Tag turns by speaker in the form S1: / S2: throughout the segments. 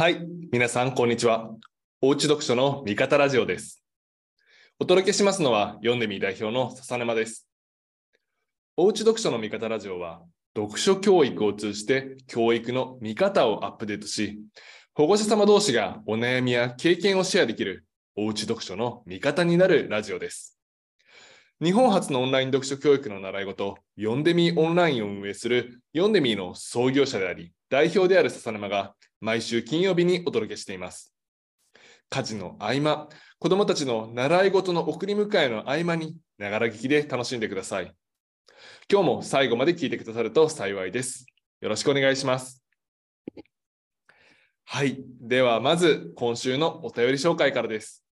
S1: はい、皆さん、こんにちは。おうち読書の味方ラジオです。お届けしますのは、読んでみ代表の笹沼です。おうち読書の味方ラジオは、読書教育を通じて教育の見方をアップデートし、保護者様同士がお悩みや経験をシェアできるおうち読書の味方になるラジオです。日本初のオンライン読書教育の習い事、読んでみオンラインを運営する読んでみの創業者であり、代表である笹沼が毎週金曜日にお届けしています。家事の合間、子供たちの習い事の送り迎えの合間に、ながら聞きで楽しんでください。今日も最後まで聞いてくださると幸いです。よろしくお願いします。はい。では、まず今週のお便り紹介からです。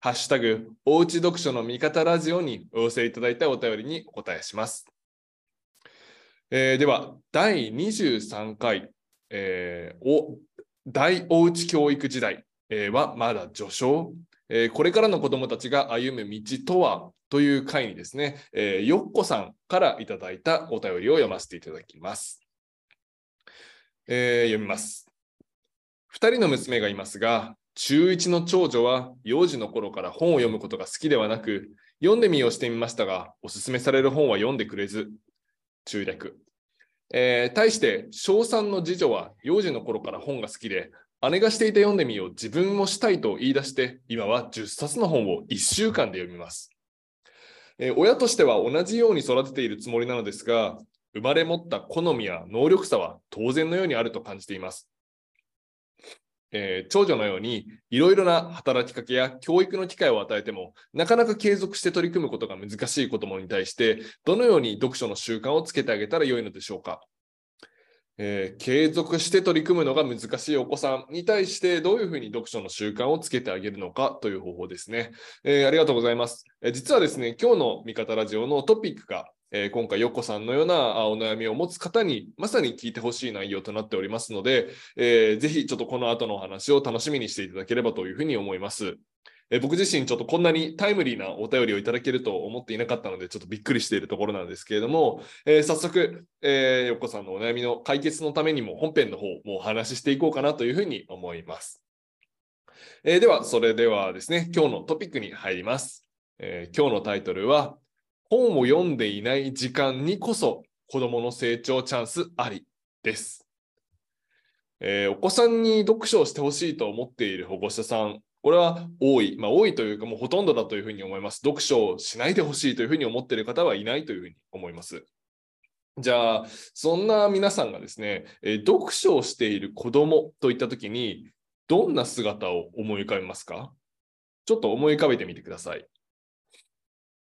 S1: ハッシュタグ、おうち読書の味方ラジオにお寄せいただいたお便りにお答えします。えーでは、第23回、えーお大おうち教育時代、はまだ序章、これからの子どもたちが歩む道とは？という回にですね、えよっこさんからいただいたお便りを読ませていただきます。えー読みます。2人の娘がいますが、中1の長女は幼児の頃から本を読むことが好きではなく、読んでみようしてみましたが、おすすめされる本は読んでくれず、中略。えー対して小3の次女は幼児の頃から本が好きで姉がしていた読んでみよう自分もしたいと言い出して今は10冊の本を1週間で読みます、えー親としては同じように育てているつもりなのですが生まれ持った好みや能力差は当然のようにあると感じています、えー長女のようにいろいろな働きかけや教育の機会を与えてもなかなか継続して取り組むことが難しい子どもに対してどのように読書の習慣をつけてあげたらよいのでしょうか、えー継続して取り組むのが難しいお子さんに対してどういうふうに読書の習慣をつけてあげるのかという方法ですね。えーありがとうございます。えー実はですね、今日の味方ラジオのトピックが、えー今回、よっこさんのようなお悩みを持つ方にまさに聞いてほしい内容となっておりますので、えーぜひちょっとこの後のお話を楽しみにしていただければというふうに思います。えー僕自身ちょっとこんなにタイムリーなお便りをいただけると思っていなかったのでちょっとびっくりしているところなんですけれども、えー早速、えーよっこさんのお悩みの解決のためにも本編の方もお話ししていこうかなというふうに思います。えーでは、それではですね、今日のトピックに入ります。えー今日のタイトルは、本を読んでいない時間にこそ子供の成長チャンスありです。えーお子さんに読書をしてほしいと思っている保護者さん、これは多い、まあ、多いというかもうほとんどだというふうに思います。読書をしないでほしいというふうに思っている方はいないというふうに思います。じゃあ、そんな皆さんがですね、えー読書をしている子供といったときに、どんな姿を思い浮かべますか？ちょっと思い浮かべてみてください。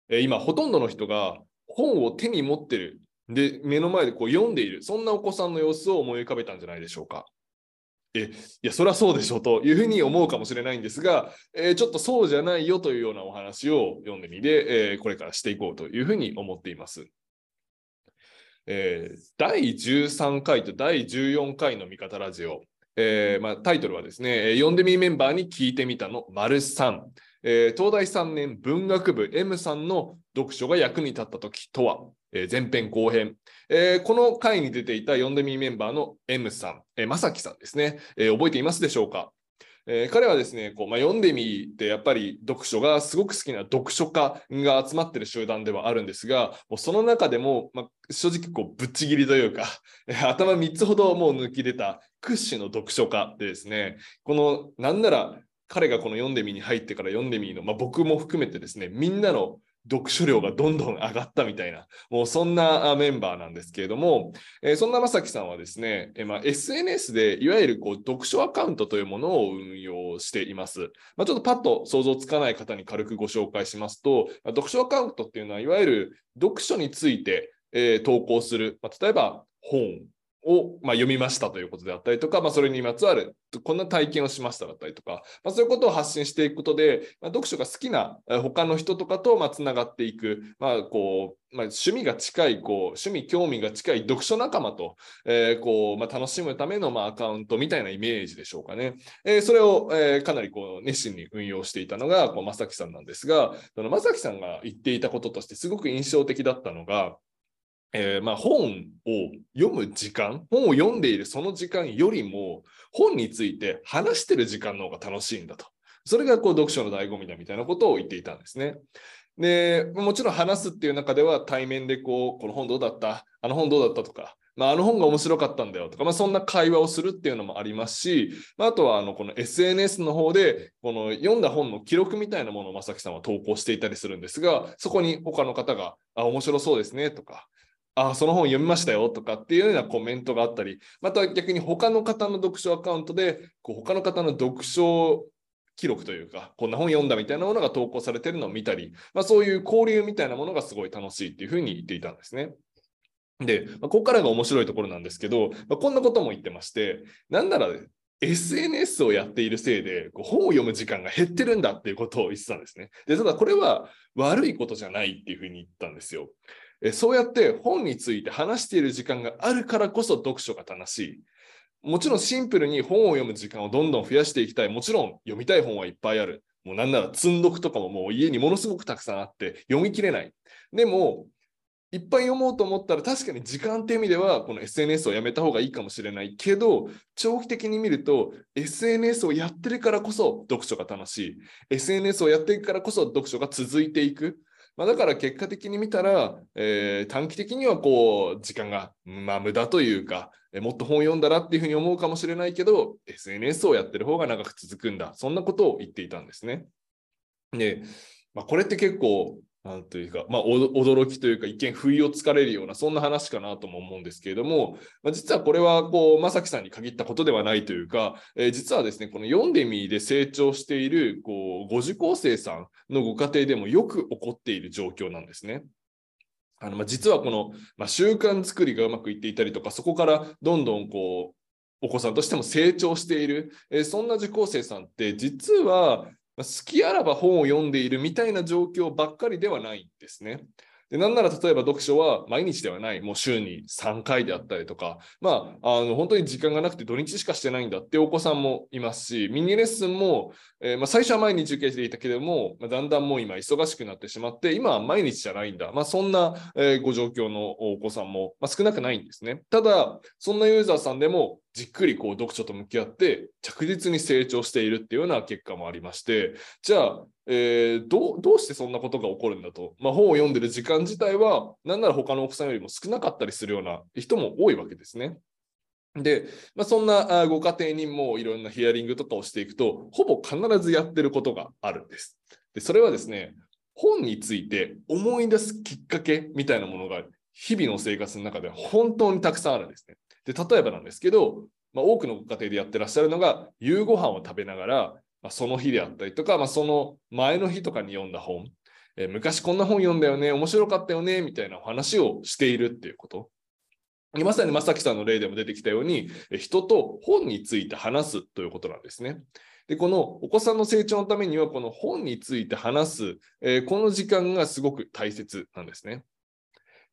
S1: えー今、ほとんどの人が本を手に持ってる。で、目の前でこう読んでいる。そんなお子さんの様子を思い浮かべたんじゃないでしょうか。え、いや、それはそうでしょうというふうに思うかもしれないんですが、えーちょっとそうじゃないよというようなお話を読んでみて、えーこれからしていこうというふうに思っています。えー第13回と第14回の味方ラジオ、えーまあ、タイトルはですね、読んでみメンバーに聞いてみたの丸3、えー東大3年文学部 M さんの読書が役に立った時とは、えー前編後編、えーこの回に出ていた読んでみメンバーの M さん、えー、まさきさんですね、え覚えていますでしょうか？えー彼はですね、こうまあ、読んでみてやっぱり読書がすごく好きな読書家が集まってる集団ではあるんですが、もうその中でも、まあ、正直こうぶっちぎりというか、頭3つほどもう抜き出た屈指の読書家でですね、このなんなら彼がこの読んでみに入ってから読んでみの、まあ、僕も含めてですね、みんなの読書量がどんどん上がったみたいな、もうそんなメンバーなんですけれども、えーそんなまさきさんはですね、えーまあ、SNS でいわゆるこう読書アカウントというものを運用しています。まあ、ちょっとパッと想像つかない方に軽くご紹介しますと、まあ読書アカウントっていうのは、いわゆる読書について、えー投稿する、ま、例えば本を、まあ、読みましたということであったりとか、まあ、それにまつわるこんな体験をしましただったりとか、まあ、そういうことを発信していくことで、まあ、読書が好きな他の人とかとつながっていく、まあこうまあ、趣味が近いこう趣味興味が近い読書仲間と、えーこうまあ、楽しむためのまあアカウントみたいなイメージでしょうかね。えーそれを、えーかなりこう熱心に運用していたのがこう正樹さんなんですが、その正樹さんが言っていたこととしてすごく印象的だったのが、えーまあ、本を読む時間、本を読んでいるその時間よりも、本について話してる時間の方が楽しいんだと。それがこう読書の醍醐味だみたいなことを言っていたんですね。で、もちろん話すっていう中では対面でこう、この本どうだった？あの本どうだったとか、まあ、あの本が面白かったんだよとか、まあ、そんな会話をするっていうのもありますし、まあ、あとはあのこの SNS の方で、この読んだ本の記録みたいなものを正木さんは投稿していたりするんですが、そこに他の方が、あ、面白そうですねとか、あ、その本読みましたよとかっていうようなコメントがあったり、また逆に他の方の読書アカウントで、こう他の方の読書記録というか、こんな本読んだみたいなものが投稿されてるのを見たり、まあ、そういう交流みたいなものがすごい楽しいっていうふうに言っていたんですね。で、まあ、ここからが面白いところなんですけど、まあ、こんなことも言ってまして、なんなら SNS をやっているせいでこう本を読む時間が減ってるんだっていうことを言ってたんですね。で、ただこれは悪いことじゃないっていうふうに言ったんですよ。そうやって本について話している時間があるからこそ読書が楽しい。もちろんシンプルに本を読む時間をどんどん増やしていきたい。もちろん読みたい本はいっぱいある。もうなんなら積んどくとかももう家にものすごくたくさんあって読み切れない。でも、いっぱい読もうと思ったら確かに時間っていう意味ではこの SNS をやめた方がいいかもしれないけど長期的に見ると SNS をやってるからこそ読書が楽しい SNS をやっていくからこそ読書が続いていくまあ、だから結果的に見たら、えー、短期的にはこう時間が、まあ、無駄というか、えもっと本読んだらっていうふうに思うかもしれないけど SNS をやってる方が長く続くんだそんなことを言っていたんですね。で、まあ、これって結構なんというか、まあ、驚きというか、一見不意をつかれるような、そんな話かなとも思うんですけれども、まあ、実はこれは、こう、正樹さんに限ったことではないというか、えー、実はですね、この読んでみで成長している、こう、ご受講生さんのご家庭でもよく起こっている状況なんですね。あのまあ、実はこの、まあ、習慣作りがうまくいっていたりとか、そこからどんどんこう、お子さんとしても成長している、えー、そんな受講生さんって、実は好きあらば本を読んでいるみたいな状況ばっかりではないんですね。でなんなら例えば読書は毎日ではない、もう週に3回であったりとか、まあ、あの本当に時間がなくて土日しかしてないんだってお子さんもいますし、ミニレッスンも、えー、まあ、最初は毎日受けていたけれども、まあ、だんだんもう今忙しくなってしまって、今は毎日じゃないんだ。まあ、そんな、えー、ご状況のお子さんも、ま少なくないんですね。ただ、そんなユーザーさんでもじっくりこう読書と向き合って着実に成長しているっていうような結果もありまして、じゃあ、えー、どどうしてそんなことが起こるんだと、まあ、本を読んでる時間自体は、なんなら他のお子さんよりも少なかったりするような人も多いわけですね。で、まあ、そんなご家庭にもいろんなヒアリングとかをしていくと、ほぼ必ずやってることがあるんです。で、それはですね、本について思い出すきっかけみたいなものが日々の生活の中で本当にたくさんあるんですね。で、例えばなんですけど、まあ、多くのご家庭でやってらっしゃるのが、夕ご飯を食べながら、まあ、その日であったりとか、まあ、その前の日とかに読んだ本、えー、昔こんな本読んだよね、面白かったよね、みたいなお話をしているっていうこと。まさに正樹さんの例でも出てきたように、人と本について話すということなんですね。で、このお子さんの成長のためには、この本について話す、えー、この時間がすごく大切なんですね。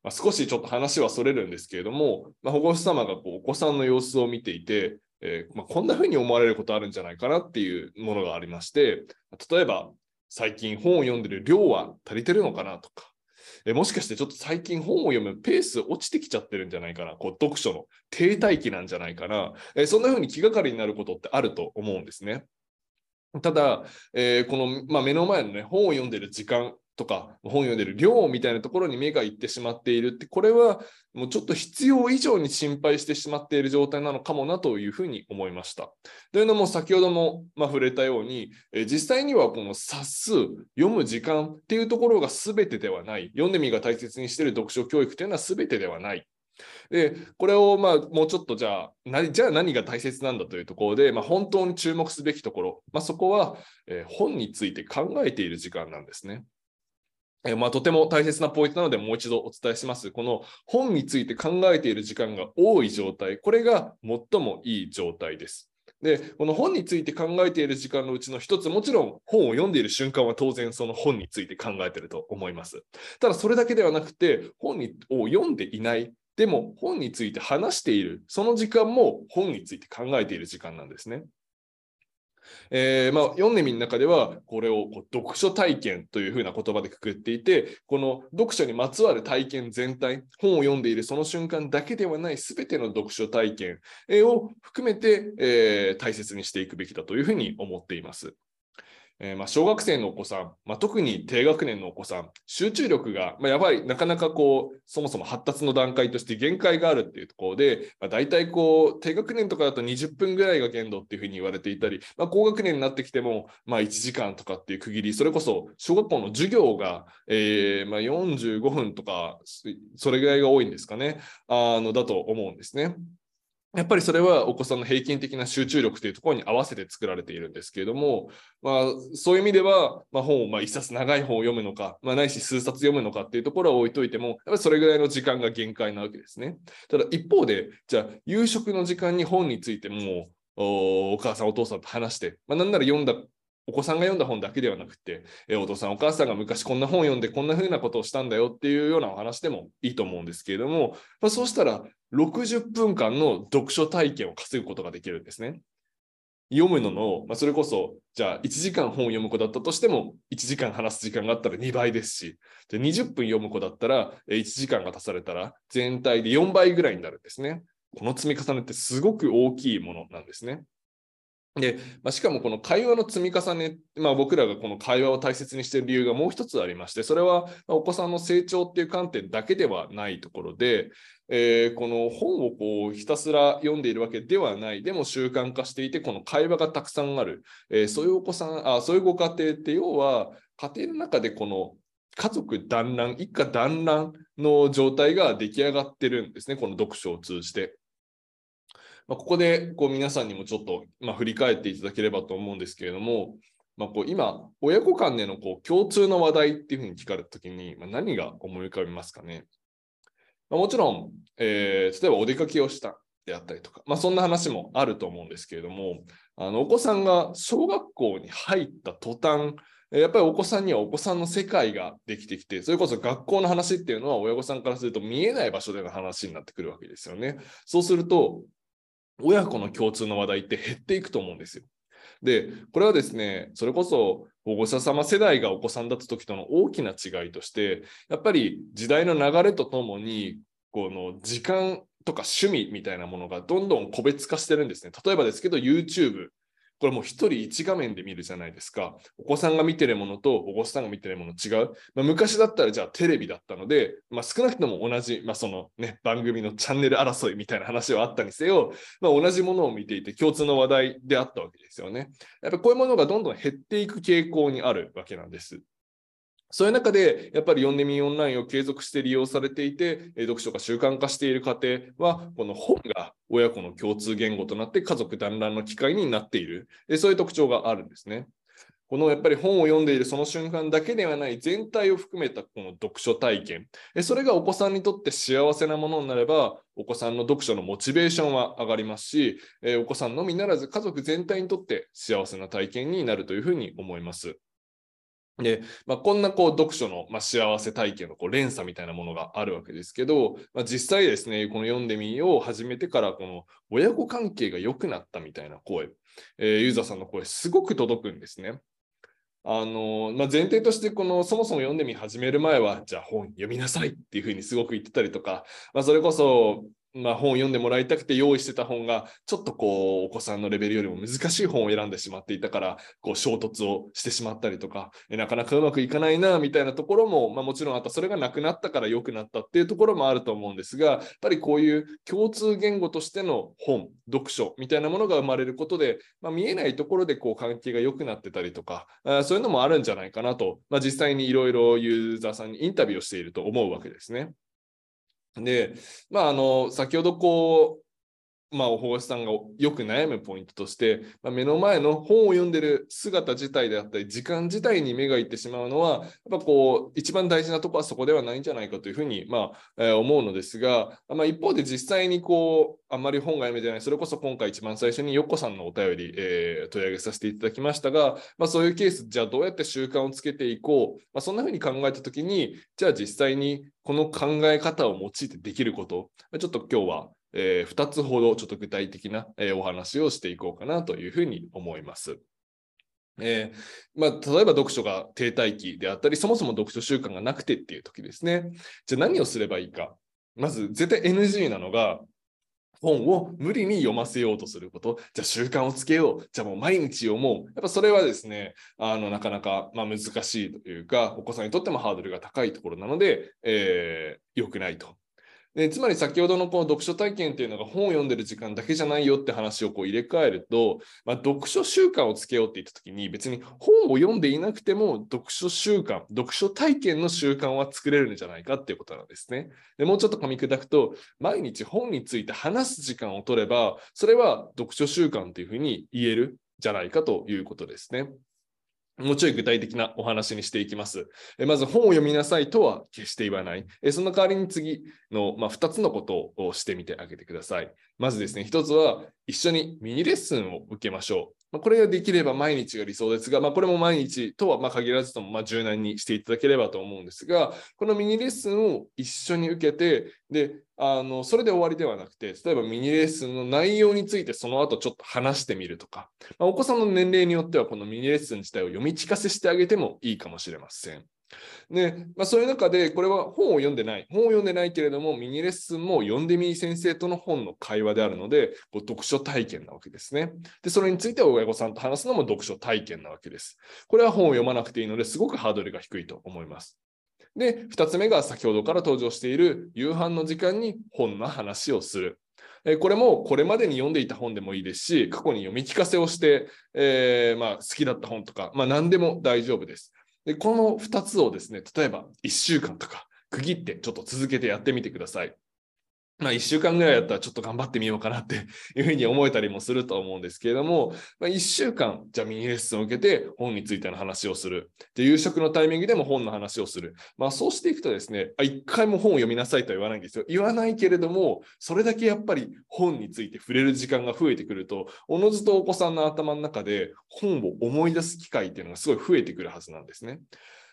S1: まあ、少しちょっと話はそれるんですけれども、まあ、保護者様がこうお子さんの様子を見ていて、えー、まあ、こんな風に思われることあるんじゃないかなっていうものがありまして、例えば、最近本を読んでる量は足りてるのかなとか、えもしかしてちょっと最近本を読むペース落ちてきちゃってるんじゃないかな、こう読書の停滞期なんじゃないかな、えそんな風に気がかりになることってあると思うんですね。ただ、えー、この、まあ、目の前の、ね、本を読んでる時間とか本読んでる量みたいなところに目がいってしまっているってこれはもうちょっと必要以上に心配してしまっている状態なのかもなというふうに思いました。というのも先ほどもま触れたように、え実際にはこの冊数読む時間っていうところが全てではない読んでみが大切にしている読書教育というのは全てではない。で、これをまあもうちょっとじゃあ、じゃあ何が大切なんだというところで、まあ、本当に注目すべきところ、まあ、そこは、え本について考えている時間なんですね。えまあ、とても大切なポイントなので、もう一度お伝えします。この本について考えている時間が多い状態、これが最もいい状態です。で、この本について考えている時間のうちの一つ、もちろん本を読んでいる瞬間は当然その本について考えていると思います。ただそれだけではなくて、本を読んでいない、でも本について話している、その時間も本について考えている時間なんですね。えーまあ、読んでみる中では、これをこう読書体験というふうな言葉でくくっていて、この読書にまつわる体験全体、本を読んでいるその瞬間だけではない全ての読書体験を含めて、えー、大切にしていくべきだというふうに思っています。えー、まあ、小学生のお子さん、まあ、特に低学年のお子さん、集中力が、まあ、やばい、なかなかこう、そもそも発達の段階として限界があるっていうところで、まあ、大体こう、低学年とかだと20分ぐらいが限度っていうふうに言われていたり、ま、高学年になってきても、まあ、1時間とかっていう区切り、それこそ小学校の授業が、えーま、45分とか、それぐらいが多いんですかね、あのだと思うんですね。やっぱりそれはお子さんの平均的な集中力というところに合わせて作られているんですけれども、まあ、そういう意味では、まあ、本をまあ一冊長い本を読むのか、まあ、ないし数冊読むのかっていうところは置いといても、やっぱりそれぐらいの時間が限界なわけですね。ただ一方で、じゃあ夕食の時間に本についてもお母さんお父さんと話して、まあ、なんなら読んだお子さんが読んだ本だけではなくて、えお父さん、お母さんが昔こんな本を読んでこんな風なことをしたんだよっていうようなお話でもいいと思うんですけれども、まあ、そうしたら60分間の読書体験を稼ぐことができるんですね。読むのの、まあ、それこそ、じゃあ1時間本を読む子だったとしても、1時間話す時間があったら2倍ですし、で20分読む子だったら、1時間が足されたら、全体で4倍ぐらいになるんですね。この積み重ねってすごく大きいものなんですね。で、まあ、しかもこの会話の積み重ね、まあ、僕らがこの会話を大切にしている理由がもう一つありまして、それはお子さんの成長っていう観点だけではないところで、えー、この本をこうひたすら読んでいるわけではない、でも習慣化していて、この会話がたくさんある、えー、そういうお子さんあ、そういうご家庭って要は、家庭の中でこの家族団らん、一家団らんの状態が出来上がってるんですね、この読書を通じて。まあ、ここでこう皆さんにもちょっと、まあ、振り返っていただければと思うんですけれども、まあ、こう今、親子間でのこう共通の話題っていうふうに聞かれたときに、まあ、何が思い浮かびますかね？まあ、もちろん、えー、例えばお出かけをしたであったりとか、まあ、そんな話もあると思うんですけれども、あのお子さんが小学校に入った途端、やっぱりお子さんにはお子さんの世界ができてきて、それこそ学校の話っていうのは親御さんからすると見えない場所での話になってくるわけですよね。そうすると、親子の共通の話題って減っていくと思うんですよ。で、これはですね、それこそ保護者様世代がお子さんだった時との大きな違いとして、やっぱり時代の流れとともに、この時間とか趣味みたいなものがどんどん個別化してるんですね。例えばですけど、YouTube これもう一人一画面で見るじゃないですか。お子さんが見てるものとお子さんが見てるもの違う。まあ、昔だったらじゃあテレビだったので、まあ、少なくとも同じ、まあ、そのね、番組のチャンネル争いみたいな話はあったにせよ、まあ、同じものを見ていて共通の話題であったわけですよね。やっぱこういうものがどんどん減っていく傾向にあるわけなんです。そういう中で、やっぱり読んでみオンラインを継続して利用されていて、読書が習慣化している家庭は、この本が親子の共通言語となって家族団らんの機会になっている、そういう特徴があるんですね。このやっぱり本を読んでいるその瞬間だけではない全体を含めたこの読書体験、それがお子さんにとって幸せなものになれば、お子さんの読書のモチベーションは上がりますし、お子さんのみならず家族全体にとって幸せな体験になるというふうに思います。で、まあ、こんなこう読書の、まあ、幸せ体験のこう連鎖みたいなものがあるわけですけど、まあ、実際ですね、この読んでみよう始めてから、この親子関係が良くなったみたいな声、えー、ユーザーさんの声、すごく届くんですね。あのまあ、前提としてこのそもそも読んでみ始める前はじゃあ本読みなさいっていうふうにすごく言ってたりとか、まあ、それこそまあ、本を読んでもらいたくて用意してた本がちょっとこうお子さんのレベルよりも難しい本を選んでしまっていたからこう衝突をしてしまったりとかなかなかうまくいかないなみたいなところも、まあ、もちろんあったそれがなくなったから良くなったっていうところもあると思うんですがやっぱりこういう共通言語としての本読書みたいなものが生まれることで、まあ、見えないところでこう関係が良くなってたりとかあそういうのもあるんじゃないかなと、まあ、実際にいろいろユーザーさんにインタビューをしていると思うわけですね。で、まあ、あの、先ほどこう、まあ、お保護さんがよく悩むポイントとして、まあ、目の前の本を読んでる姿自体であったり、時間自体に目がいってしまうのは、やっぱこう、一番大事なとこはそこではないんじゃないかというふうに、まあ、えー、思うのですが、まあ、一方で実際にこう、あんまり本が読めてない、それこそ今回一番最初によっこさんのお便り、えー、取り上げさせていただきましたが、まあ、そういうケース、じゃあどうやって習慣をつけていこう、まあ、そんなふうに考えたときに、じゃあ実際にこの考え方を用いてできること、ちょっと今日はえー、2つほどちょっと具体的な、えー、お話をしていこうかなというふうに思います。えーまあ、例えば読書が停滞期であったり、そもそも読書習慣がなくてっていう時ですね。じゃあ何をすればいいか。まず絶対 NG なのが、本を無理に読ませようとすること。じゃあ習慣をつけよう。じゃあもう毎日読もう。やっぱそれはですね、あのなかなかまあ難しいというか、お子さんにとってもハードルが高いところなので、えー、良くないとでつまり先ほどのこの読書体験っていうのが本を読んでる時間だけじゃないよって話をこう入れ替えると、まあ、読書習慣をつけようって言った時に別に本を読んでいなくても読書習慣、読書体験の習慣は作れるんじゃないかっていうことなんですね。でもうちょっと噛み砕くと、毎日本について話す時間を取れば、それは読書習慣というふうに言えるじゃないかということですね。もうちょい具体的なお話にしていきます。えまず本を読みなさいとは決して言わない。えその代わりに次の、まあ、2つのことをしてみてあげてください。まずですね、1つは一緒にミニレッスンを受けましょう。まあ、これができれば毎日が理想ですが、まあ、これも毎日とはま限らずともま柔軟にしていただければと思うんですが、このミニレッスンを一緒に受けて、で、あのそれで終わりではなくて、例えばミニレッスンの内容についてその後ちょっと話してみるとか、まあ、お子さんの年齢によってはこのミニレッスン自体を読み聞かせしてあげてもいいかもしれません。で、まあ、そういう中で、これは本を読んでない、本を読んでないけれども、ミニレッスンも読んでみ先生との本の会話であるので、こう読書体験なわけですね。で、それについて親御さんと話すのも読書体験なわけです。これは本を読まなくていいので、すごくハードルが低いと思います。で、2つ目が先ほどから登場している夕飯の時間に本の話をする。これもこれまでに読んでいた本でもいいですし、過去に読み聞かせをして、えー、まあ、好きだった本とか、まあ、何でも大丈夫です。で、この2つをですね、例えば1週間とか区切ってちょっと続けてやってみてください。まあ、1週間ぐらいやったらちょっと頑張ってみようかなって いうふうに思えたりもすると思うんですけれども、まあ、1週間、じゃあミニレッスンを受けて本についての話をする。で、夕食のタイミングでも本の話をする。まあ、そうしていくとですね、一回も本を読みなさいとは言わないんですよ。言わないけれども、それだけやっぱり本について触れる時間が増えてくると、おのずとお子さんの頭の中で本を思い出す機会っていうのがすごい増えてくるはずなんですね。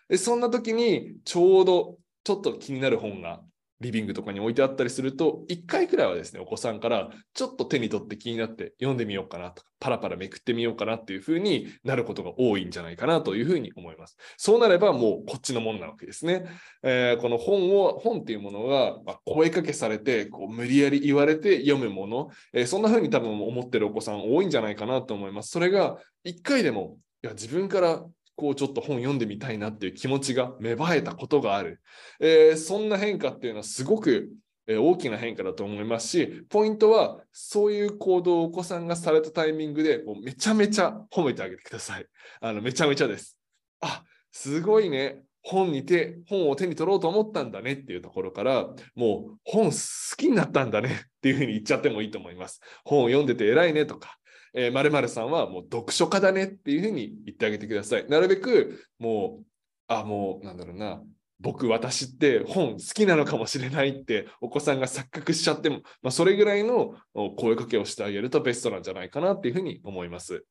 S1: でそんな時にちょうどちょっと気になる本がリビングとかに置いてあったりすると、1回くらいはですね、お子さんからちょっと手に取って気になって読んでみようかなとか、パラパラめくってみようかなっていうふうになることが多いんじゃないかなというふうに思います。そうなればもうこっちのもんなわけですね。えー、この本を、本っていうものが、ま声かけされて、こう無理やり言われて読むもの、えー、そんなふうに多分思ってるお子さん多いんじゃないかなと思います。それが1回でもいや自分からこうちょっと本読んでみたいなっていう気持ちが芽生えたことがある。えー、そんな変化っていうのはすごく大きな変化だと思いますし、ポイントはそういう行動をお子さんがされたタイミングでもうめちゃめちゃ褒めてあげてください。あのめちゃめちゃです。あ、すごいね。本に手、本を手に取ろうと思ったんだねっていうところから、もう本好きになったんだねっていうふうに言っちゃってもいいと思います。本を読んでて偉いねとか、えー、〇〇さんはもう読書家だねっていうふうに言ってあげてください。なるべくもう、あ、もうなんだろうな、僕、私って本好きなのかもしれないってお子さんが錯覚しちゃっても、まあ、それぐらいの声かけをしてあげるとベストなんじゃないかなっていうふうに思います。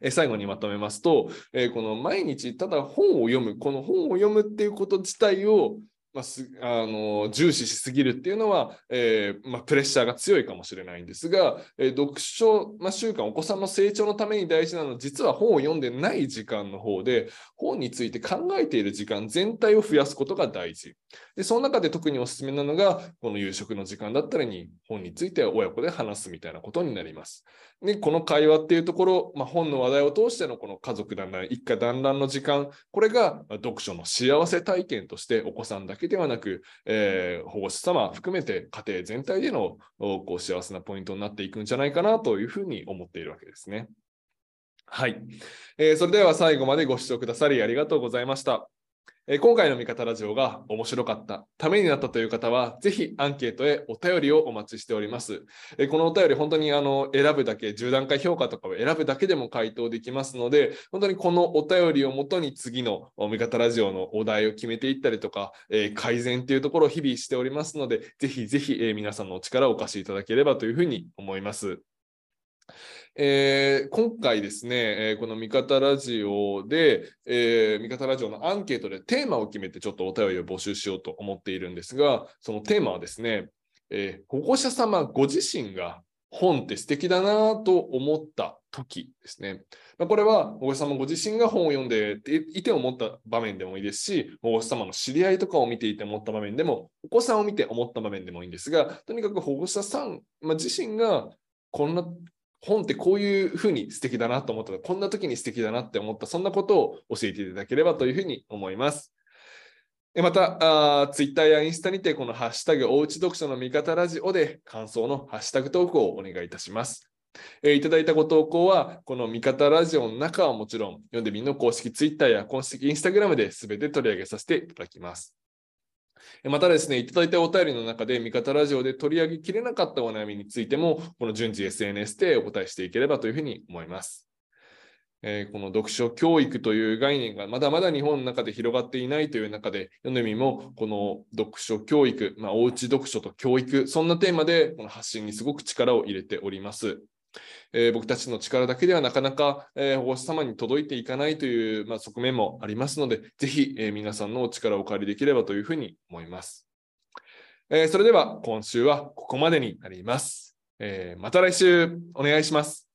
S1: え最後にまとめますと、えこの毎日ただ本を読む、この本を読むっていうこと自体をまあ、すあの重視しすぎるっていうのは、えー、まあ、プレッシャーが強いかもしれないんですが、えー、読書、まあ、習慣、お子さんの成長のために大事なのは、実は本を読んでない時間の方で、本について考えている時間全体を増やすことが大事。で、その中で特におすすめなのが、この夕食の時間だったらに本について親子で話すみたいなことになります。で、この会話っていうところ、ま、本の話題を通してのこの家族団らん、一家団らんの時間、これが読書の幸せ体験としてお子さんだけではなく、えー、保護者様含めて家庭全体でのこう幸せなポイントになっていくんじゃないかなというふうに思っているわけですね。はい、えー、それでは最後までご視聴くださりありがとうございました。え今回の味方ラジオが面白かった、ためになったという方は、ぜひアンケートへお便りをお待ちしております。えこのお便り、本当にあの選ぶだけ、10段階評価とかを選ぶだけでも回答できますので、本当にこのお便りをもとに次の味方ラジオのお題を決めていったりとか、え改善というところを日々しておりますので、ぜひぜひ、え皆さんのお力をお貸しいただければというふうに思います。えー、今回ですね、えー、この味方ラジオで、えー、味方ラジオのアンケートでテーマを決めてちょっとお便りを募集しようと思っているんですが、そのテーマはですね、えー、保護者様ご自身が本って素敵だなと思った時ですね。まあ、これは保護者様ご自身が本を読んでいて思った場面でもいいですし、保護者様の知り合いとかを見ていて思った場面でも、お子さんを見て思った場面でもいいんですが、とにかく保護者さん、まあ、自身がこんな本ってこういうふうに素敵だなと思ったら、こんな時に素敵だなって思った、そんなことを教えていただければというふうに思います。また、ツイッターやインスタにて、このハッシュタグ、おうち読書の味方ラジオで感想のハッシュタグ投稿をお願いいたします。えー、いただいたご投稿は、この味方ラジオの中はもちろん、読んでみんの公式ツイッターや公式インスタグラムで全て取り上げさせていただきます。またですね、いただいたお便りの中で、味方ラジオで取り上げきれなかったお悩みについても、この順次 SNS でお答えしていければというふうに思います。えー、この読書教育という概念がまだまだ日本の中で広がっていないという中で、読んでみもこの読書教育、まあ、おうち読書と教育、そんなテーマでこの発信にすごく力を入れております。えー、僕たちの力だけではなかなか、えー、保護者様に届いていかないという、まあ、側面もありますので、ぜひ、えー、皆さんのお力をお借りできればというふうに思います。えそれでは今週はここまでになります。えまた来週お願いします。